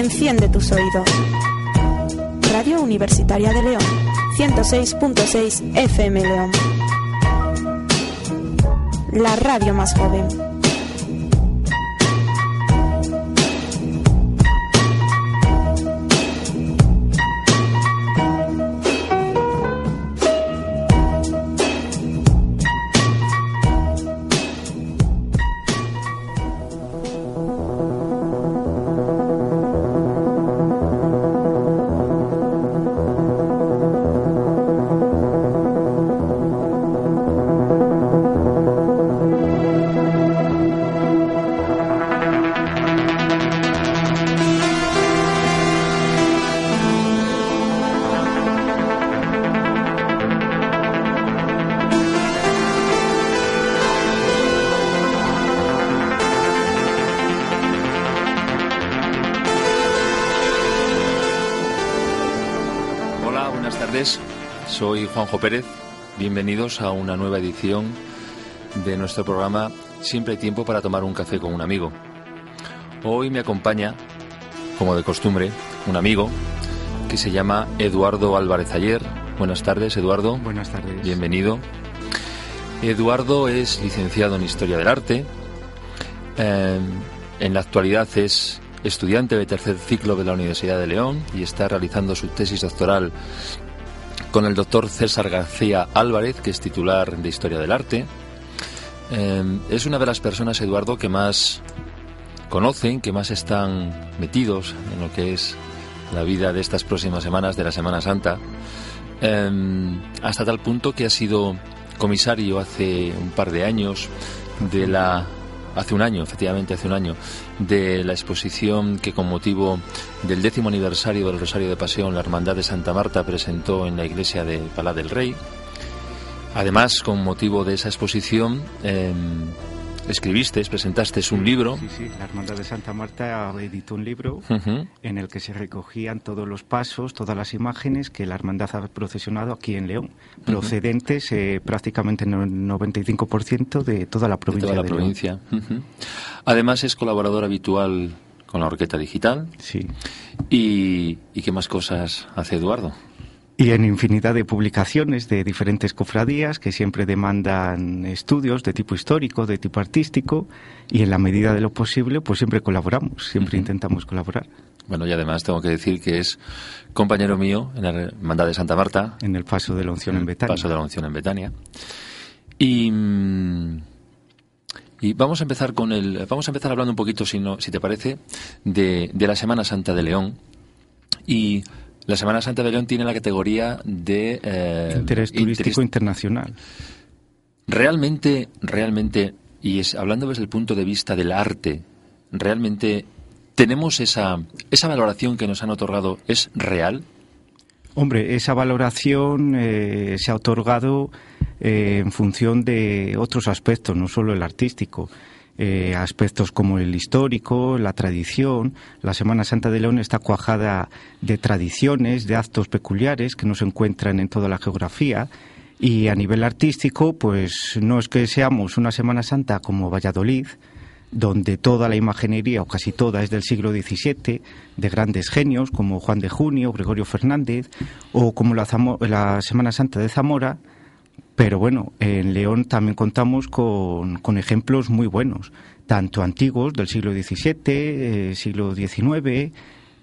Enciende tus oídos. Radio Universitaria de León, 106.6 FM León. La radio más joven. Juanjo Pérez. Bienvenidos a una nueva edición de nuestro programa Siempre hay tiempo para tomar un café con un amigo. Hoy me acompaña, como de costumbre, un amigo que se llama Eduardo Álvarez Ayer. Buenas tardes, Eduardo. Buenas tardes. Bienvenido. Eduardo es licenciado en Historia del Arte. Eh, en la actualidad es estudiante de tercer ciclo de la Universidad de León y está realizando su tesis doctoral con el doctor César García Álvarez, que es titular de Historia del Arte. Eh, es una de las personas, Eduardo, que más conocen, que más están metidos en lo que es la vida de estas próximas semanas, de la Semana Santa, eh, hasta tal punto que ha sido comisario hace un par de años de la hace un año, efectivamente hace un año, de la exposición que con motivo del décimo aniversario del Rosario de Pasión la Hermandad de Santa Marta presentó en la iglesia de Palá del Rey. Además, con motivo de esa exposición, eh, escribiste, presentaste un libro. Sí, sí, la Hermandad de Santa Marta editó un libro en el que se recogían todos los pasos, todas las imágenes que la Hermandad ha procesionado aquí en León, procedentes eh, prácticamente en el 95% de toda la provincia. De toda la provincia. Además es colaborador habitual con la Orquesta Digital. Sí. ¿Y, ¿Y qué más cosas hace Eduardo? Y en infinidad de publicaciones de diferentes cofradías que siempre demandan estudios de tipo histórico, de tipo artístico y en la medida de lo posible pues siempre colaboramos, siempre intentamos colaborar. Bueno, y además tengo que decir que es compañero mío en la Hermandad de Santa Marta. En el Paso de la Unción en Betania. Paso de la Unción en Betania. Y, y vamos a empezar con el, vamos a empezar hablando un poquito, si no, si te parece, de, de la Semana Santa de León. Y la Semana Santa de León tiene la categoría de eh, interés turístico internacional. Realmente, realmente, y es hablando desde el punto de vista del arte, realmente tenemos esa esa valoración que nos han otorgado es real. Hombre, esa valoración eh, se ha otorgado eh, en función de otros aspectos, no solo el artístico. Eh, aspectos como el histórico, la tradición. La Semana Santa de León está cuajada de tradiciones, de actos peculiares que no se encuentran en toda la geografía. Y a nivel artístico, pues no es que seamos una Semana Santa como Valladolid, donde toda la imaginería, o casi toda, es del siglo XVII, de grandes genios como Juan de Junio, Gregorio Fernández, o como la, la Semana Santa de Zamora, pero bueno, en León también contamos con, ejemplos muy buenos, tanto antiguos del siglo XVII, eh, siglo XIX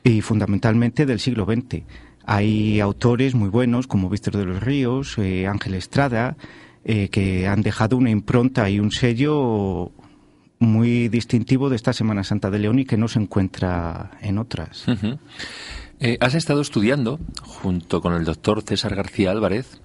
y fundamentalmente del siglo XX. Hay autores muy buenos como Víctor de los Ríos, eh, Ángel Estrada, eh, que han dejado una impronta y un sello muy distintivo de esta Semana Santa de León y que no se encuentra en otras. has estado estudiando, junto con el doctor César García Álvarez,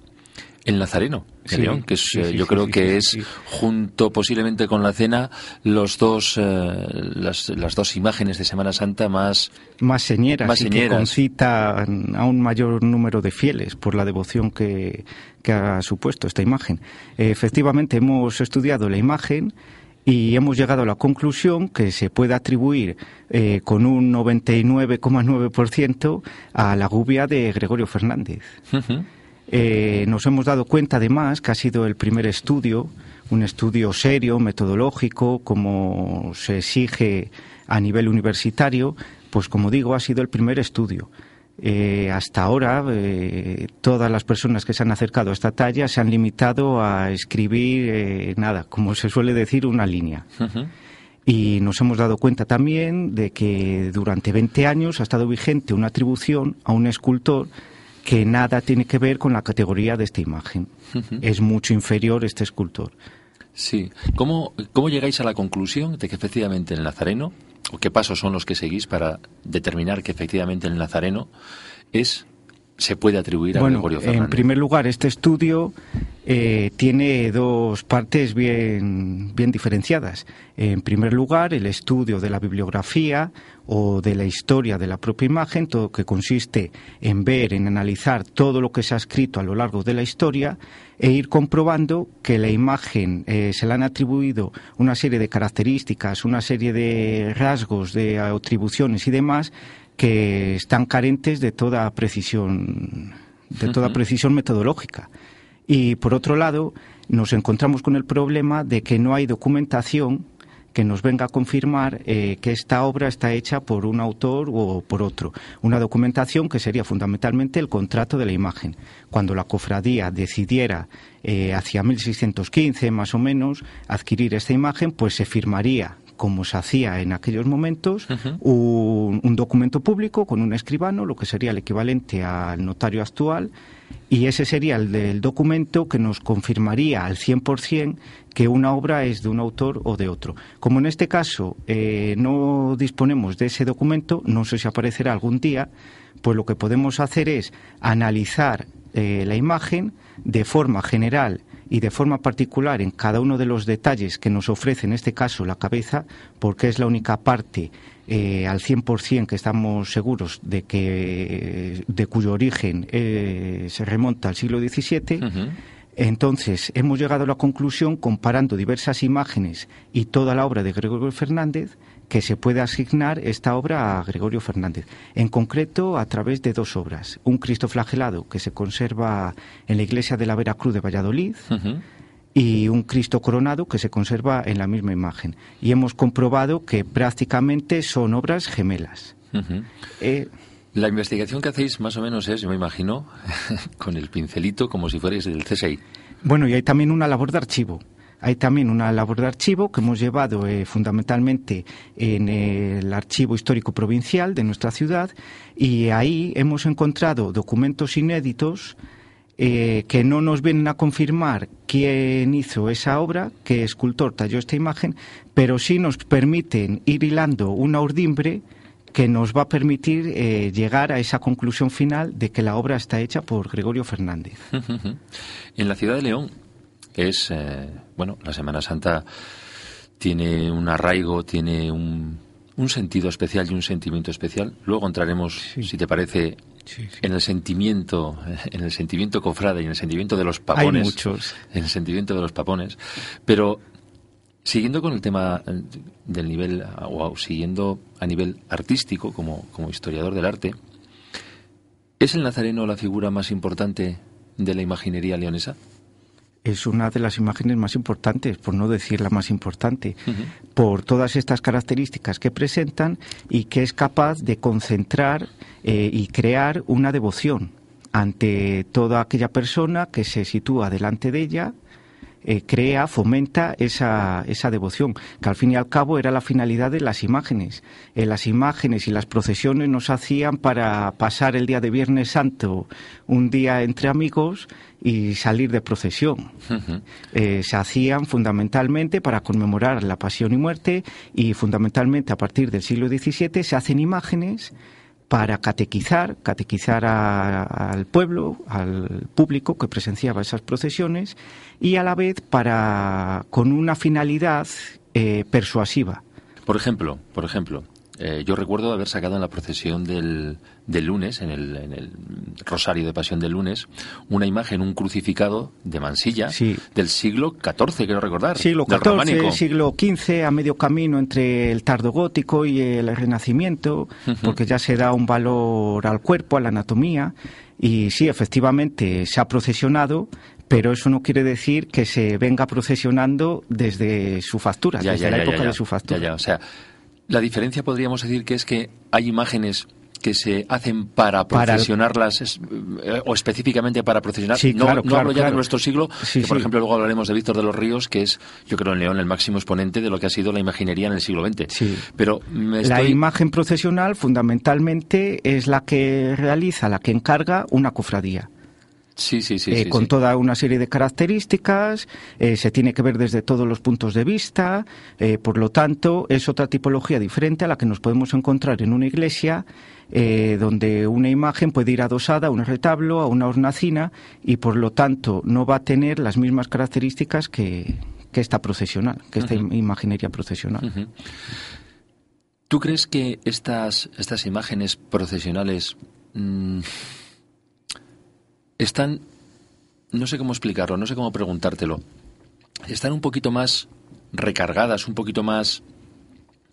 el Nazareno de León, que eh, yo creo que es junto posiblemente con la cena los dos eh, las, las, dos imágenes de Semana Santa más más señeras, más y que concitan a un mayor número de fieles por la devoción que, que ha supuesto esta imagen. efectivamente hemos estudiado la imagen y hemos llegado a la conclusión que se puede atribuir eh, con un 99,9% a la gubia de Gregorio Fernández. Eh, nos hemos dado cuenta además que ha sido el primer estudio, un estudio serio, metodológico, como se exige a nivel universitario, pues como digo, ha sido el primer estudio. Eh, hasta ahora, eh, todas las personas que se han acercado a esta talla se han limitado a escribir, nada, como se suele decir, una línea. Y nos hemos dado cuenta también de que durante 20 años ha estado vigente una atribución a un escultor que nada tiene que ver con la categoría de esta imagen. Es mucho inferior este escultor. Sí. ¿Cómo, ¿Cómo llegáis a la conclusión de que efectivamente el Nazareno, o qué pasos son los que seguís para determinar que efectivamente el Nazareno es se puede atribuir a Gregorio Fernández? En primer lugar, este estudio eh, tiene dos partes bien, bien diferenciadas. En primer lugar, el estudio de la bibliografía o de la historia de la propia imagen, todo que consiste en ver, en analizar todo lo que se ha escrito a lo largo de la historia e ir comprobando que la imagen eh, se le han atribuido una serie de características, una serie de rasgos, de atribuciones y demás que están carentes de toda precisión, de toda precisión metodológica. Y por otro lado, nos encontramos con el problema de que no hay documentación que nos venga a confirmar eh, que esta obra está hecha por un autor o por otro. Una documentación que sería fundamentalmente el contrato de la imagen. Cuando la cofradía decidiera eh, hacia 1615 más o menos adquirir esta imagen, pues se firmaría como se hacía en aquellos momentos, un, un, documento público con un escribano, lo que sería el equivalente al notario actual, y ese sería el del documento que nos confirmaría al 100% que una obra es de un autor o de otro. Como en este caso eh, no disponemos de ese documento, no sé si aparecerá algún día, pues lo que podemos hacer es analizar eh, la imagen de forma general y de forma particular en cada uno de los detalles que nos ofrece en este caso la cabeza, porque es la única parte eh, al 100% que estamos seguros de que de cuyo origen eh, se remonta al siglo XVII. Entonces, hemos llegado a la conclusión, comparando diversas imágenes y toda la obra de Gregorio Fernández, que se puede asignar esta obra a Gregorio Fernández. En concreto, a través de dos obras. Un Cristo flagelado, que se conserva en la iglesia de la Veracruz de Valladolid, y un Cristo coronado, que se conserva en la misma imagen. Y hemos comprobado que prácticamente son obras gemelas. Eh, la investigación que hacéis más o menos es, yo me imagino, con el pincelito como si fuerais del CSI. Bueno, y hay también una labor de archivo. Hay también una labor de archivo que hemos llevado eh, fundamentalmente en el archivo histórico provincial de nuestra ciudad y ahí hemos encontrado documentos inéditos eh, que no nos vienen a confirmar quién hizo esa obra, qué escultor talló esta imagen, pero sí nos permiten ir hilando una urdimbre que nos va a permitir eh, llegar a esa conclusión final de que la obra está hecha por Gregorio Fernández. en la ciudad de León es, eh, bueno, la Semana Santa tiene un arraigo, tiene un, un, sentido especial y un sentimiento especial. Luego entraremos, si te parece, en el sentimiento, en el sentimiento cofrade y en el sentimiento de los papones. Hay muchos. En el sentimiento de los papones. Pero siguiendo con el tema eh, del nivel, o siguiendo a nivel artístico, como, como historiador del arte, ¿es el nazareno la figura más importante de la imaginería leonesa? Es una de las imágenes más importantes, por no decir la más importante, por todas estas características que presentan y que es capaz de concentrar eh, y crear una devoción ante toda aquella persona que se sitúa delante de ella eh, crea, fomenta esa, esa devoción, que al fin y al cabo era la finalidad de las imágenes. Eh, las imágenes y las procesiones nos hacían para pasar el día de Viernes Santo un día entre amigos y salir de procesión. Eh, se hacían fundamentalmente para conmemorar la pasión y muerte y fundamentalmente a partir del siglo XVII se hacen imágenes para catequizar, catequizar al pueblo, al público que presenciaba esas procesiones y a la vez para con una finalidad eh, persuasiva. Por ejemplo, por ejemplo, eh, yo recuerdo haber sacado en la procesión del, del lunes, en el, en el, Rosario de Pasión del lunes, una imagen, un crucificado de Mansilla del siglo XIV, quiero recordar. Siglo XIV, siglo XV, a medio camino entre el tardo gótico y el renacimiento, porque ya se da un valor al cuerpo, a la anatomía. Y sí, efectivamente, se ha procesionado, pero eso no quiere decir que se venga procesionando desde su factura, desde la época de su factura. o sea, La diferencia podríamos decir que es que hay imágenes que se hacen para procesionarlas eh, o específicamente para procesionar. no, hablo ya de nuestro siglo, que por ejemplo luego hablaremos de Víctor de los Ríos, que es, yo creo, en León el máximo exponente de lo que ha sido la imaginería en el siglo XX. Pero La imagen procesional fundamentalmente es la que realiza, la que encarga una cofradía. Sí, sí, sí, eh, con toda una serie de características, eh, se tiene que ver desde todos los puntos de vista, eh, por lo tanto, es otra tipología diferente a la que nos podemos encontrar en una iglesia, donde una imagen puede ir adosada a un retablo, a una hornacina, y por lo tanto no va a tener las mismas características que, esta procesional, que esta imaginería procesional. ¿Tú crees que estas, estas imágenes procesionales... Mm, están, no sé cómo explicarlo, no sé cómo preguntártelo, están un poquito más recargadas, un poquito más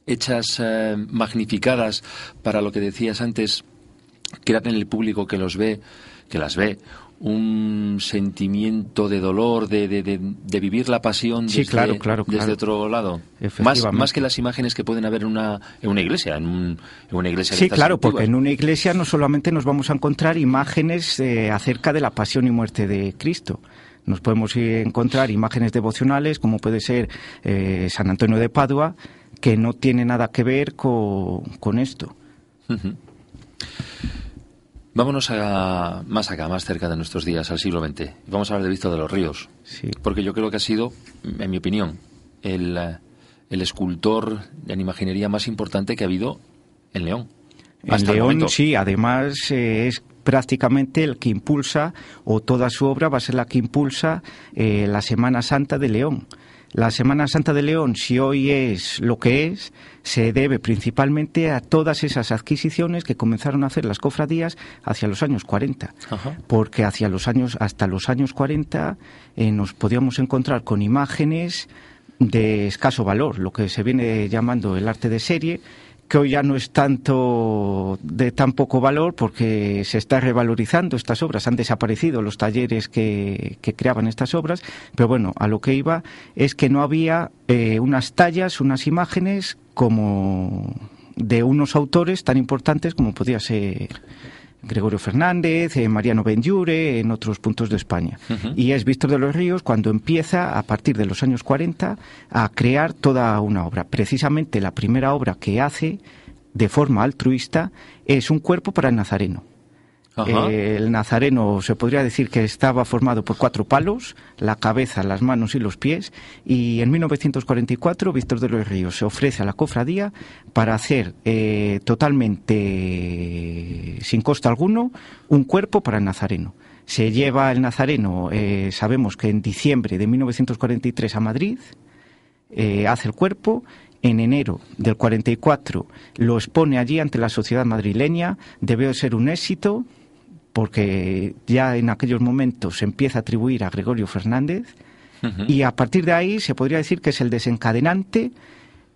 hechas, eh, magnificadas para lo que decías antes, crear en el público que los ve, que las ve, un sentimiento de dolor, de, de, de, vivir la pasión desde, claro, claro, desde otro lado. Más, más que las imágenes que pueden haber en una, en una iglesia, en, un, en una iglesia. Sí, claro, porque en una iglesia no solamente nos vamos a encontrar imágenes eh, acerca de la pasión y muerte de Cristo. Nos podemos encontrar imágenes devocionales, como puede ser eh, San Antonio de Padua, que no tiene nada que ver con, con esto. Vámonos a, más acá, más cerca de nuestros días, al siglo XX. Vamos a hablar de Víctor de los Ríos. Porque yo creo que ha sido, en mi opinión, el, eh, el escultor de imaginería más importante que ha habido en León. En León, sí, además eh, es prácticamente el que impulsa, o toda su obra va a ser la que impulsa eh, la Semana Santa de León. La Semana Santa de León, si hoy es lo que es, se debe principalmente a todas esas adquisiciones que comenzaron a hacer las cofradías hacia los años 40. Porque hacia los años, hasta los años 40 eh, nos podíamos encontrar con imágenes de escaso valor, lo que se viene llamando el arte de serie, que hoy ya no es tanto de tan poco valor porque se está revalorizando estas obras, han desaparecido los talleres que, creaban estas obras, pero bueno, a lo que iba es que no había eh, unas tallas, unas imágenes como de unos autores tan importantes como podía ser Gregorio Fernández, eh, Mariano Benjure, en otros puntos de España. Y es Víctor de los Ríos cuando empieza, a partir de los años 40, a crear toda una obra. Precisamente la primera obra que hace de forma altruista es un cuerpo para el Nazareno. Eh, el nazareno se podría decir que estaba formado por cuatro palos, la cabeza, las manos y los pies, y en 1944 Víctor de los Ríos se ofrece a la cofradía para hacer eh, totalmente sin costo alguno un cuerpo para el nazareno. Se lleva el nazareno, eh, sabemos que en diciembre de 1943 a Madrid, hace el cuerpo en enero del 44 lo expone allí ante la sociedad madrileña, debe ser un éxito, porque ya en aquellos momentos se empieza a atribuir a Gregorio Fernández y a partir de ahí se podría decir que es el desencadenante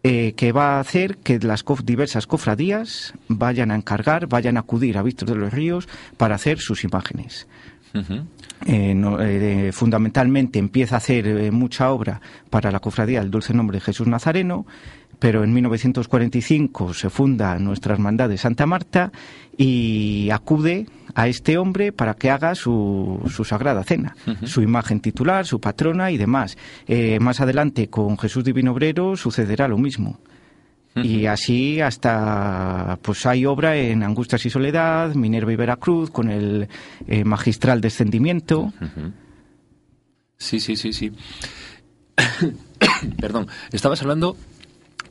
eh, que va a hacer que las diversas cofradías vayan a encargar, vayan a acudir a Víctor de los Ríos para hacer sus imágenes. Eh, eh, fundamentalmente empieza a hacer mucha obra para la cofradía del Dulce Nombre de Jesús Nazareno, pero en 1945 se funda nuestra hermandad de Santa Marta y acude a este hombre para que haga su, su sagrada cena, su imagen titular, su patrona y demás. Eh, más adelante con Jesús Divino Obrero sucederá lo mismo. Y así hasta, pues hay obra en Angustias y Soledad, Minerva y Veracruz, con el eh, magistral descendimiento. Sí, sí, sí, sí. Perdón, estabas hablando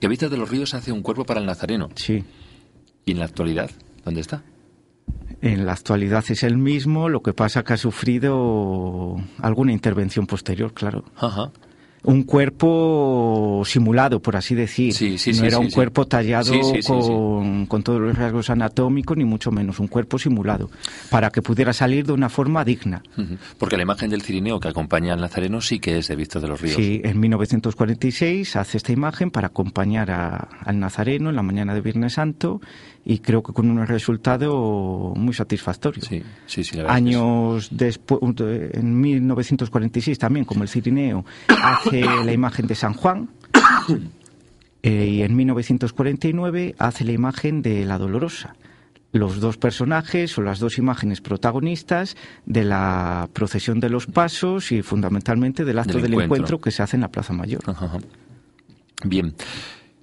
que Víctor de los Ríos hace un cuerpo para el nazareno. Sí. ¿Y en la actualidad? ¿Dónde está? En la actualidad es el mismo, lo que pasa que ha sufrido alguna intervención posterior, claro. Ajá un cuerpo simulado, por así decir. no era un cuerpo tallado con, con, todos los rasgos anatómicos, ni mucho menos, un cuerpo simulado, para que pudiera salir de una forma digna. Porque la imagen del cirineo que acompaña al Nazareno sí que es de Víctor de los Ríos. Sí, en 1946 hace esta imagen para acompañar al Nazareno en la mañana de Viernes Santo y creo que con un resultado muy satisfactorio. Sí, sí, sí, Años después, en 1946 también, como el Cirineo, hace la imagen de San Juan. eh, y en 1949 hace la imagen de la Dolorosa. Los dos personajes o las dos imágenes protagonistas de la procesión de los pasos y fundamentalmente del acto del, encuentro. que se hace en la Plaza Mayor. Bien,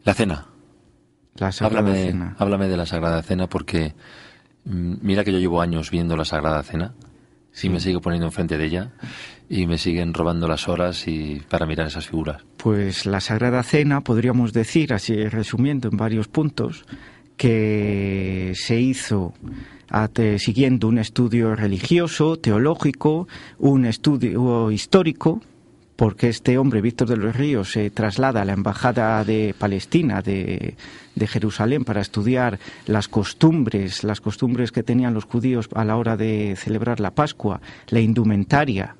la cena. La Sagrada háblame, Cena. háblame de la Sagrada Cena porque mm, mira que yo llevo años viendo la Sagrada Cena y me sigo poniendo enfrente de ella y me siguen robando las horas y para mirar esas figuras. Pues la Sagrada Cena, podríamos decir, así resumiendo en varios puntos, que se hizo siguiendo un estudio religioso, teológico, un estudio histórico, porque este hombre, Víctor de los Ríos, se traslada a la Embajada de Palestina, de, de Jerusalén, para estudiar las costumbres, las costumbres que tenían los judíos a la hora de celebrar la Pascua, la indumentaria,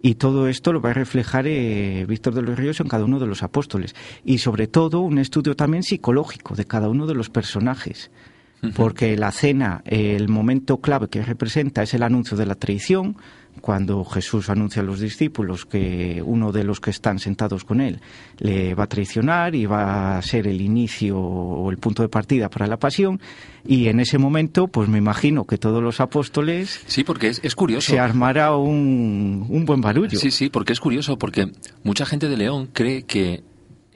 y todo esto lo va a reflejar eh, Víctor de los Ríos en cada uno de los apóstoles. Y sobre todo un estudio también psicológico de cada uno de los personajes. Porque la cena, eh, el momento clave que representa es el anuncio de la traición, cuando Jesús anuncia a los discípulos que uno de los que están sentados con él le va a traicionar y va a ser el inicio o el punto de partida para la pasión. Y en ese momento, pues me imagino que todos los apóstoles Sí, porque es, es curioso. se armará un, un buen barullo. Sí, sí, porque es curioso, porque mucha gente de León cree que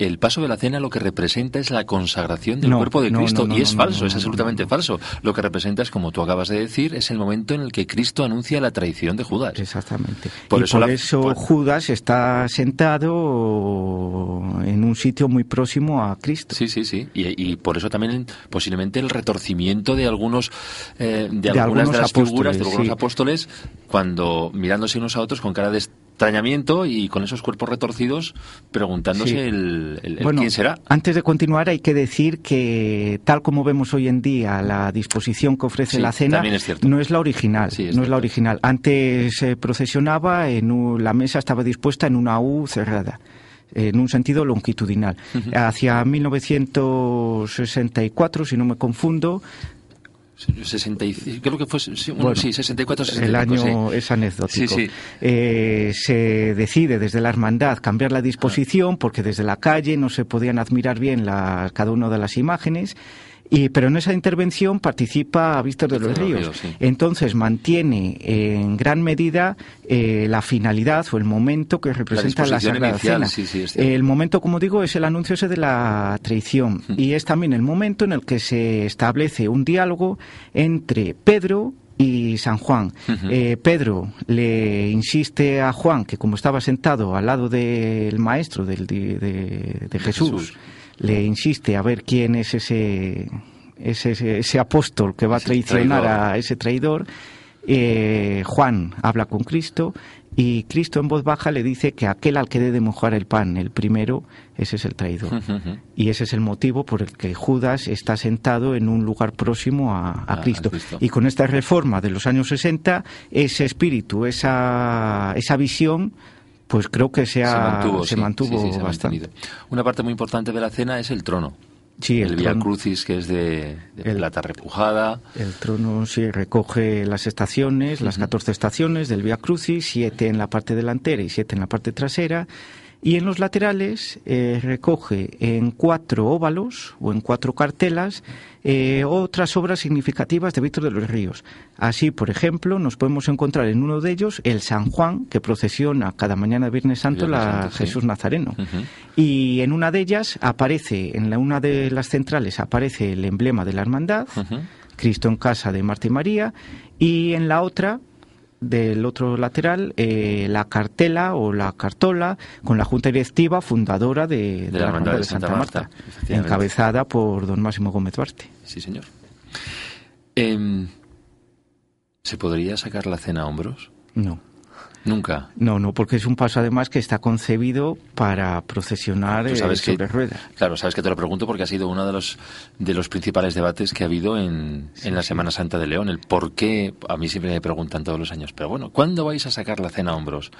el paso de la cena lo que representa es la consagración del No, cuerpo de Cristo no, no, y es falso, es absolutamente falso. Lo que representa es, como tú acabas de decir, es el momento en el que Cristo anuncia la traición de Judas. Exactamente. Por y eso por la- eso por- Judas está sentado en un sitio muy próximo a Cristo. Sí, sí, sí. Y, y por eso también posiblemente el retorcimiento de algunos eh, de, De algunas algunos de las figuras de algunos sí. apóstoles cuando mirándose unos a otros con cara de extrañamiento y con esos cuerpos retorcidos preguntándose Sí. el, el- el Bueno, quién será. antes de continuar hay que decir que tal como vemos hoy en día la disposición que ofrece Sí, la cena es no es la original, Sí, es no es la original. Antes se procesionaba en un- la mesa estaba dispuesta en una U cerrada en un sentido longitudinal. Hacia 1964, si no me confundo, 65, creo que fue sí, bueno, sí, 64 65, el año sí. es anecdótico. Eh, se decide desde la hermandad cambiar la disposición porque desde la calle no se podían admirar bien la- cada una de las imágenes. Y, pero en esa intervención participa Víctor de los Víctor de los Ríos. Ríos, sí. Entonces mantiene en gran medida eh, la finalidad o el momento que representa la, Sagrada inicial, Cena. sí, sí, es cierto. el momento, como digo, es el anuncio ese de la traición. Y es también el momento en el que se establece un diálogo entre Pedro y San Juan. Eh, Pedro le insiste a Juan que como estaba sentado al lado del maestro del, de, de Jesús, Jesús. Le insiste a ver quién es ese, ese, ese- apóstol que va a traicionar a ese traidor. Eh, Juan habla con Cristo y Cristo en voz baja le dice que aquel al que debe de mojar el pan, el primero, ese es el traidor. Y ese es el motivo por el que Judas está sentado en un lugar próximo a, a Ah, a Cristo. Cristo. Y con esta reforma de los años 60, ese espíritu, esa, esa visión, pues creo que se, ha- se mantuvo, se sí, mantuvo sí, sí, se ha bastante. Una parte muy importante de la cena es el trono. Sí, el el Via. Crucis, que es de, de El- plata repujada. El trono sí recoge las estaciones, las 14 estaciones del Via Crucis, siete en la parte delantera y siete en la parte trasera. Y en los laterales eh, recoge en cuatro óvalos o en cuatro cartelas eh, otras obras significativas de Víctor de los Ríos. Así, por ejemplo, nos podemos encontrar en uno de ellos el San Juan, que procesiona cada mañana de Viernes Santo Viernes la Santo, sí. Jesús Nazareno. Y en una de ellas aparece, en la, una de las centrales aparece el emblema de la hermandad. Cristo en casa de Marta y María, y en la otra, del otro lateral, eh, la cartela o la cartola con la junta directiva fundadora de, de la Hermandad de Santa, Marta, encabezada por don Máximo Gómez Duarte. Sí, señor. Em, ¿Se podría sacar la cena a hombros? No. Nunca. No, no, porque es un paso además que está concebido para procesionar Tú eh, que- sobre ruedas. Claro, sabes que te lo pregunto porque ha sido uno de los de los principales debates que ha habido en, en la Semana Santa de León. El por qué, a mí siempre me preguntan todos los años, pero bueno, ¿cuándo vais a sacar la cena a hombros?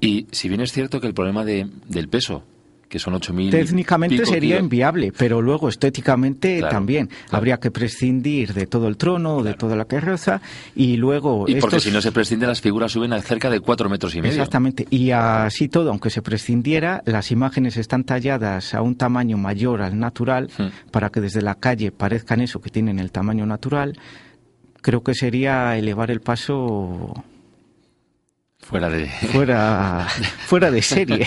Y si bien es cierto que el problema de- del peso que son 8.000. Técnicamente sería kilos. inviable, pero luego estéticamente Claro, también. claro. Habría que prescindir de todo el trono, de toda la carroza, y luego. Y porque estos- si no se prescinde, las figuras suben a cerca de 4 metros y medio. Exactamente. Y así todo, aunque se prescindiera, las imágenes están talladas a un tamaño mayor al natural Hmm. para que desde la calle parezcan eso, que tienen el tamaño natural. Creo que sería elevar el paso Fuera de. fuera, fuera de serie.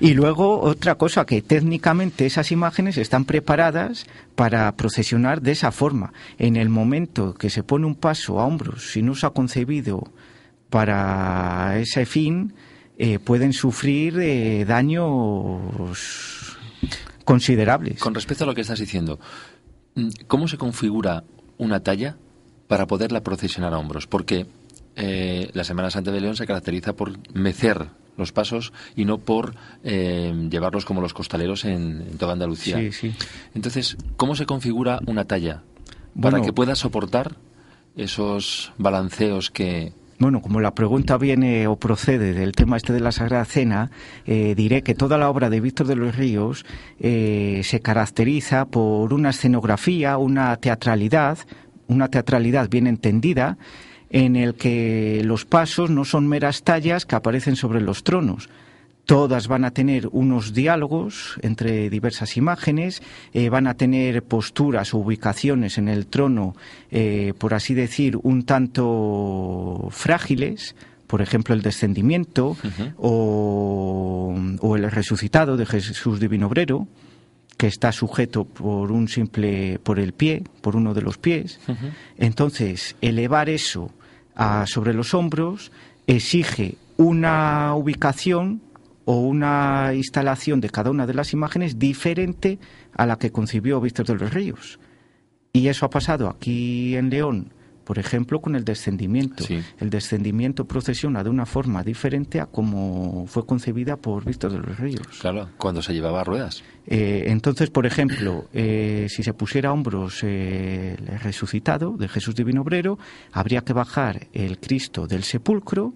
Y luego otra cosa, que técnicamente esas imágenes están preparadas para procesionar de esa forma. En el momento que se pone un paso a hombros, si no se ha concebido para ese fin, eh, pueden sufrir eh, daños considerables. Con respecto a lo que estás diciendo, mm, ¿cómo se configura una talla para poderla procesionar a hombros? Porque eh, la Semana Santa de León se caracteriza por mecer los pasos y no por eh, llevarlos como los costaleros en, en toda Andalucía. Sí, sí. Entonces, ¿cómo se configura una talla Bueno. para que pueda soportar esos balanceos que... Bueno, como la pregunta viene o procede del tema este de la Sagrada Cena, eh, diré que toda la obra de Víctor de los Ríos eh, se caracteriza por una escenografía, una teatralidad, una teatralidad bien entendida, en el que los pasos no son meras tallas que aparecen sobre los tronos. Todas van a tener unos diálogos entre diversas imágenes, eh, van a tener posturas o ubicaciones en el trono, eh, por así decir, un tanto frágiles, por ejemplo el descendimiento o, o el resucitado de Jesús Divino Obrero, que está sujeto por un simple, por el pie, por uno de los pies. Entonces, elevar eso sobre los hombros exige una ubicación o una instalación de cada una de las imágenes diferente a la que concibió Víctor de los Ríos. Y eso ha pasado aquí en León, por ejemplo, con el descendimiento. Sí. El descendimiento procesiona de una forma diferente a como fue concebida por Víctor de los Ríos. Claro, cuando se llevaba ruedas. Eh, entonces, por ejemplo, eh, si se pusiera a hombros eh, el resucitado de Jesús Divino Obrero, habría que bajar el Cristo del sepulcro,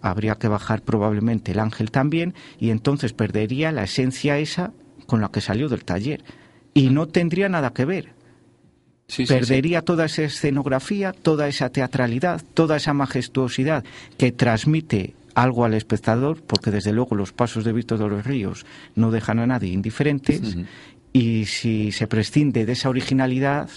habría que bajar probablemente el ángel también, y entonces perdería la esencia esa con la que salió del taller. Y no tendría nada que ver. Sí, sí, sí. Perdería toda esa escenografía, toda esa teatralidad, toda esa majestuosidad que transmite algo al espectador, porque desde luego los pasos de Víctor de los Ríos no dejan a nadie indiferentes, y si se prescinde de esa originalidad,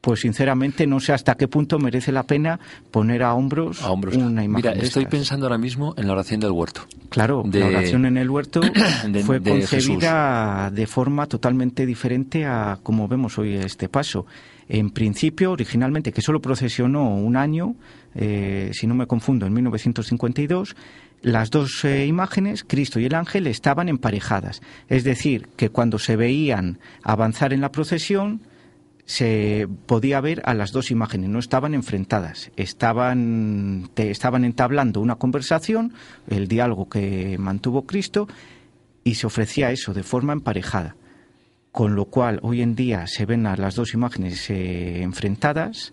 pues sinceramente no sé hasta qué punto merece la pena poner a hombros, A hombros. una imagen. Mira, de estoy estas. pensando ahora mismo en la oración del huerto. Claro, de- la oración en el huerto de- fue de concebida de forma totalmente diferente a como vemos hoy este paso. En principio, originalmente, que solo procesionó un año, eh, si no me confundo, en 1952, las dos eh, imágenes, Cristo y el ángel, estaban emparejadas. Es decir, que cuando se veían avanzar en la procesión, se podía ver a las dos imágenes, no estaban enfrentadas, estaban, te- estaban entablando una conversación, el diálogo que mantuvo Cristo, y se ofrecía eso de forma emparejada. Con lo cual, hoy en día se ven a las dos imágenes eh, enfrentadas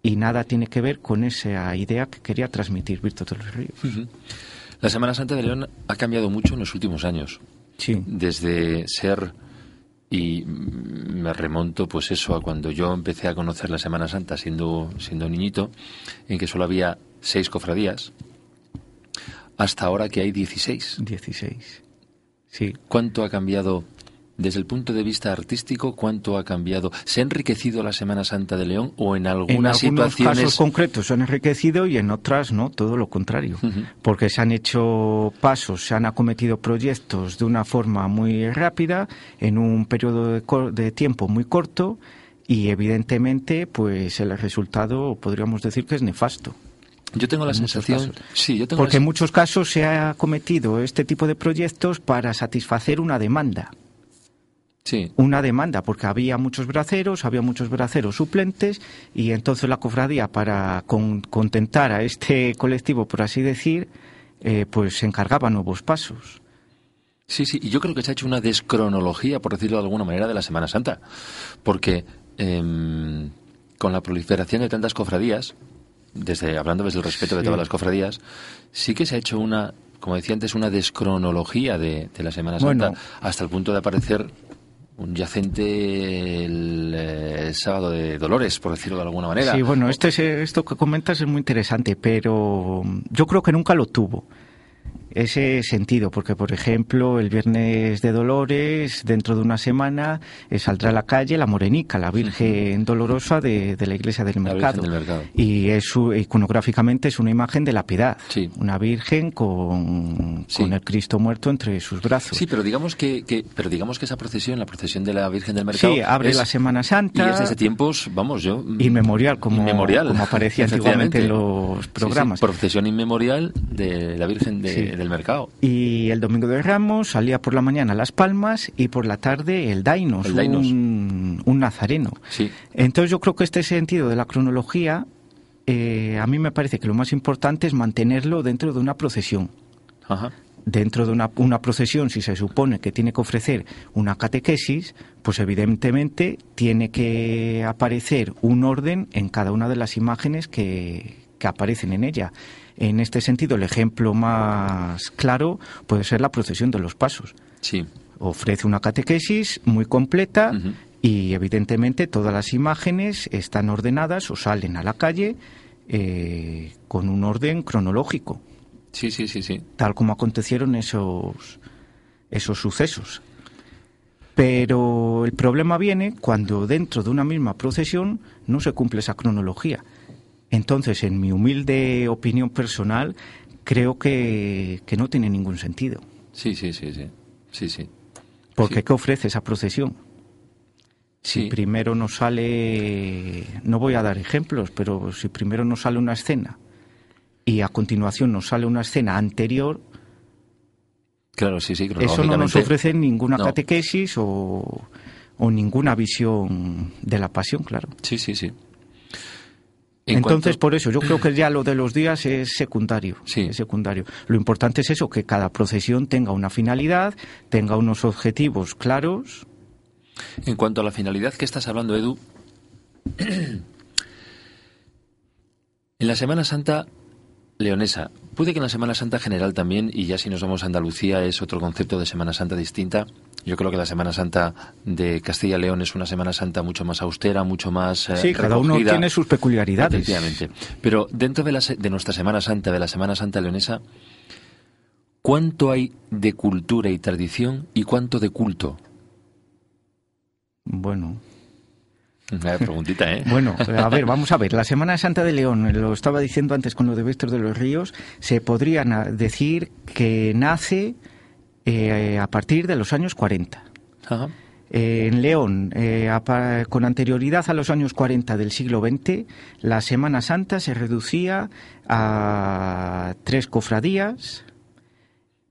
y nada tiene que ver con esa idea que quería transmitir Víctor de los Ríos. La Semana Santa de León ha cambiado mucho en los últimos años. Sí, Desde ser, y me remonto pues eso a cuando yo empecé a conocer la Semana Santa siendo, siendo niñito, en que solo había seis cofradías, hasta ahora que hay 16. 16. Sí, ¿Cuánto ha cambiado desde el punto de vista artístico? ¿Cuánto ha cambiado? ¿Se ha enriquecido la Semana Santa de León o en En algunas algunos situaciones? casos concretos se han enriquecido y en otras no, todo lo contrario. Porque se han hecho pasos, se han acometido proyectos de una forma muy rápida, en un periodo de, tiempo muy corto y evidentemente pues el resultado podríamos decir que es nefasto. Yo tengo la en sensación, sí, yo tengo Porque en muchos casos se ha cometido este tipo de proyectos para satisfacer una demanda. Sí, una demanda, porque había muchos braceros, había muchos braceros suplentes, y entonces la cofradía, para con- contentar a este colectivo, por así decir, eh, pues se encargaba nuevos pasos. Sí, sí, y yo creo que se ha hecho una descronología, por decirlo de alguna manera, de la Semana Santa. Porque em, con la proliferación de tantas cofradías, desde hablando desde el respeto de Sí. todas las cofradías, sí que se ha hecho una como decía antes, una descronología de, de la Semana Santa, hasta el punto de aparecer un yacente el, eh, sábado de Dolores, por decirlo de alguna manera. Sí, bueno, este, esto que comentas es muy interesante, pero yo creo que nunca lo tuvo ese sentido, porque por ejemplo el viernes de Dolores, dentro de una semana, eh, saldrá a la calle la Morenica, la Virgen Dolorosa de, la Iglesia del Mercado. Y es, iconográficamente es una imagen de la piedad, una Virgen con, con, el Cristo muerto entre sus brazos. Sí, pero digamos que, pero digamos que esa procesión, la procesión de la Virgen del Mercado, sí, abre la Semana Santa. y es desde tiempos, vamos, yo inmemorial como como aparecía antiguamente en los programas. procesión inmemorial de la Virgen de del mercado. Y el domingo de Ramos salía por la mañana Las Palmas y por la tarde el Dainos, Un, nazareno. Sí. Entonces yo creo que este sentido de la cronología, eh, a mí me parece que lo más importante es mantenerlo dentro de una procesión. Dentro de una, una, procesión, si se supone que tiene que ofrecer una catequesis, pues evidentemente tiene que aparecer un orden en cada una de las imágenes que, que aparecen en ella. En este sentido, el ejemplo más claro puede ser la procesión de los pasos. Sí. Ofrece una catequesis muy completa y evidentemente todas las imágenes están ordenadas o salen a la calle eh, con un orden cronológico. Sí, sí, sí, sí. Tal como acontecieron esos, esos sucesos. Pero el problema viene cuando dentro de una misma procesión no se cumple esa cronología. Entonces, en mi humilde opinión personal, creo que, no tiene ningún sentido. Sí, sí, sí, sí. sí, sí. Porque ¿qué ofrece esa procesión? Si primero nos sale, no voy a dar ejemplos, pero si primero nos sale una escena y a continuación nos sale una escena anterior, claro, sí, sí, eso no nos ofrece ninguna catequesis o, o ninguna visión de la pasión, claro. Sí, sí, sí. Entonces, por eso, yo creo que ya lo de los días es secundario. Sí. Es secundario. Lo importante es eso, que cada procesión tenga una finalidad, tenga unos objetivos claros. En cuanto a la finalidad que estás hablando, Edu, en la Semana Santa leonesa, puede que en la Semana Santa general también, y ya si nos vamos a Andalucía es otro concepto de Semana Santa distinta, yo creo que la Semana Santa de Castilla y León es una Semana Santa mucho más austera, mucho más. Eh, sí, cada uno tiene sus peculiaridades. Efectivamente. Pero dentro de, la, de nuestra Semana Santa, de la Semana Santa leonesa, ¿cuánto hay de cultura y tradición y cuánto de culto? Bueno, una preguntita, ¿eh? Bueno, a ver, vamos a ver. La Semana Santa de León, lo estaba diciendo antes con lo de Víctor de los Ríos, se podría decir que nace eh, a partir de los años 40. Eh, en León, eh, con anterioridad a los años 40 del siglo XX, la Semana Santa se reducía a tres cofradías,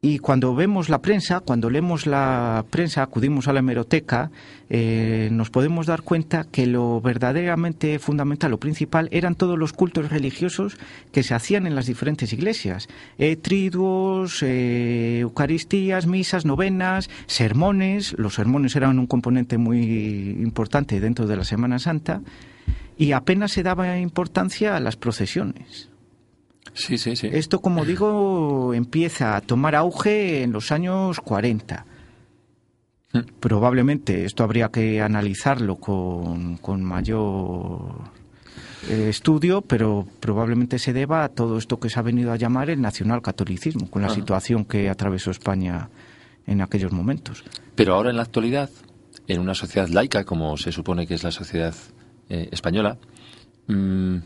y cuando vemos la prensa, cuando leemos la prensa, acudimos a la hemeroteca, eh, nos podemos dar cuenta que lo verdaderamente fundamental, lo principal, eran todos los cultos religiosos que se hacían en las diferentes iglesias. Eh, triduos, eh, eucaristías, misas, novenas, sermones. Los sermones eran un componente muy importante dentro de la Semana Santa. Y apenas se daba importancia a las procesiones. Sí, sí, sí. Esto, como digo, empieza a tomar auge en los años 40. Mm. Probablemente esto habría que analizarlo con, con mayor eh, estudio, pero probablemente se deba a todo esto que se ha venido a llamar el nacionalcatolicismo, con la situación que atravesó España en aquellos momentos. Pero ahora en la actualidad, en una sociedad laica, como se supone que es la sociedad eh, española, mm,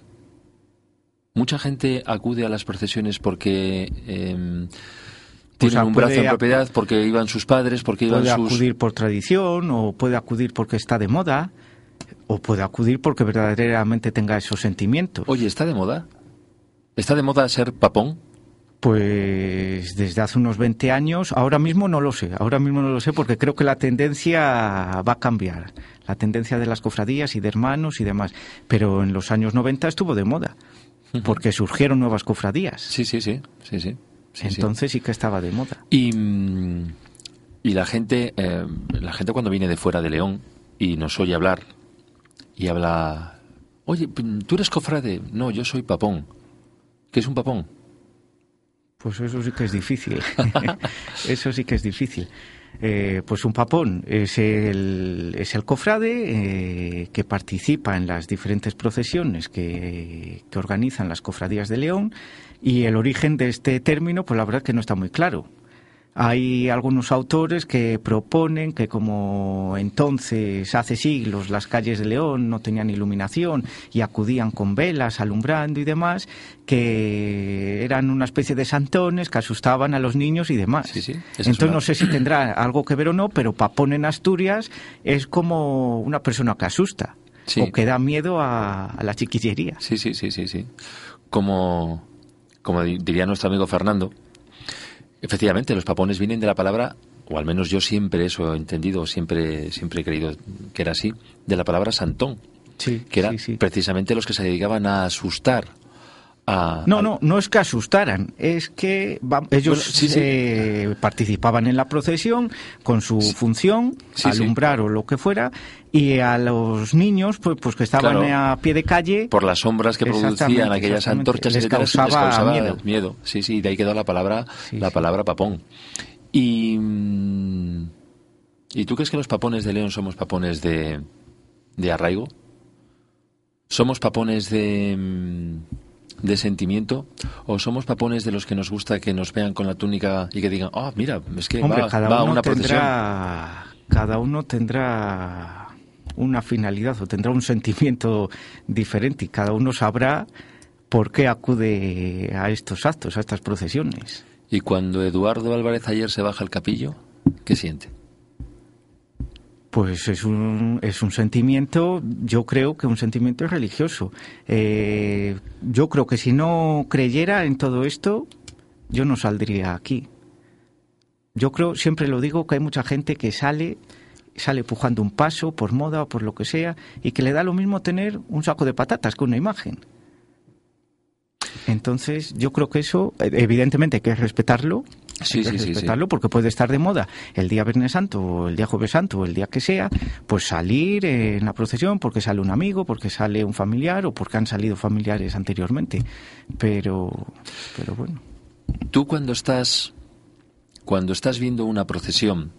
Mucha gente acude a las procesiones porque eh, tienen un brazo en propiedad, porque iban sus padres, porque iban puede sus... acudir por tradición, o puede acudir porque está de moda, o puede acudir porque verdaderamente tenga esos sentimientos. Oye, ¿está de moda? ¿Está de moda ser papón? Pues desde hace unos 20 años, ahora mismo no lo sé, ahora mismo no lo sé porque creo que la tendencia va a cambiar, la tendencia de las cofradías y de hermanos y demás, pero en los años 90 estuvo de moda porque surgieron nuevas cofradías. Sí, sí, sí, sí, sí. Entonces sí. que estaba de moda. Y, y la gente, eh, la gente cuando viene de fuera de León y nos oye hablar y habla, oye, ¿tú eres cofrade? No, yo soy papón. ¿Qué es un papón? Pues eso sí que es difícil. eso sí que es difícil. Eh, pues un papón es el, es el cofrade eh, que participa en las diferentes procesiones que, que, organizan las cofradías de León y el origen de este término, pues la verdad que no está muy claro. Hay algunos autores que proponen que como entonces, hace siglos, las calles de León no tenían iluminación y acudían con velas alumbrando y demás, que eran una especie de santones que asustaban a los niños y demás. entonces no sé si tendrá algo que ver o no, pero Papón en Asturias es como una persona que asusta o que da miedo a, la chiquillería. Sí, sí, sí, sí, sí. Como, como diría nuestro amigo Fernando, Efectivamente, los papones vienen de la palabra, o al menos yo siempre eso he entendido, siempre, siempre he creído que era así, de la palabra santón. que eran precisamente los que se dedicaban a asustar no, no, no es que asustaran, es que ellos eh, participaban en la procesión con su función, alumbrar o lo que fuera, y a los niños, pues, pues que estaban a pie de calle. Por las sombras que producían aquellas antorchas, les, causaba, miedo. miedo. Sí, sí, de ahí quedó la palabra, la palabra papón. Y. Mm, ¿Y tú crees que los papones de León somos papones de, de arraigo? ¿Somos papones de mm, de sentimiento o somos papones de los que nos gusta que nos vean con la túnica y que digan, oh, mira, es que va, cada una tendrá, Cada uno tendrá una finalidad o tendrá un sentimiento diferente y cada uno sabrá por qué acude a estos actos, a estas procesiones. Y cuando Eduardo Álvarez ayer se baja al capillo, ¿qué siente? Pues es un, es un sentimiento, yo creo que un sentimiento religioso. Eh, yo creo que si no creyera en todo esto, yo no saldría aquí. Yo creo, siempre lo digo, que hay mucha gente que sale, sale pujando un paso por moda o por lo que sea, y que le da lo mismo tener un saco de patatas que una imagen. Entonces, yo creo que eso, evidentemente hay que respetarlo, Sí, sí, sí, respetarlo porque puede estar de moda el día Viernes Santo o el día Jueves Santo o el día que sea, pues salir en la procesión porque sale un amigo, porque sale un familiar o porque han salido familiares anteriormente. Pero, pero bueno. Tú cuando estás, cuando estás viendo una procesión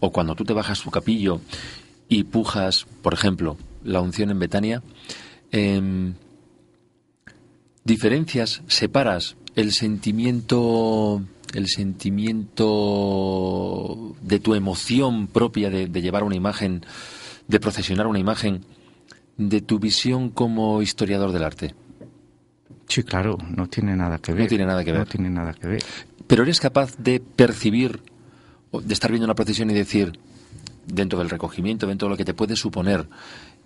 o cuando tú te bajas tu capillo y pujas, por ejemplo, la unción en Betania, em, diferencias, separas el sentimiento el sentimiento de tu emoción propia de, llevar una imagen, de procesionar una imagen, de tu visión como historiador del arte? Sí, claro, no tiene nada que ver. No tiene nada que ver. No tiene nada que ver. Pero eres capaz de percibir, de estar viendo una procesión y decir, dentro del recogimiento, dentro de lo que te puede suponer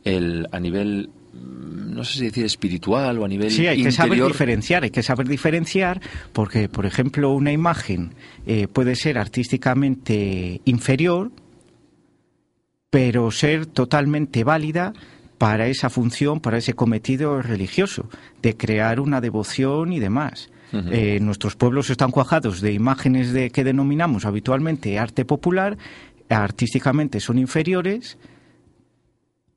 el, a nivel Mm, no sé si decir espiritual o a nivel Sí, hay que saber diferenciar, hay que saber diferenciar porque, por ejemplo, una imagen eh, puede ser artísticamente inferior, pero ser totalmente válida para esa función, para ese cometido religioso, de crear una devoción y demás. Eh, nuestros pueblos están cuajados de imágenes de que denominamos habitualmente arte popular, artísticamente son inferiores,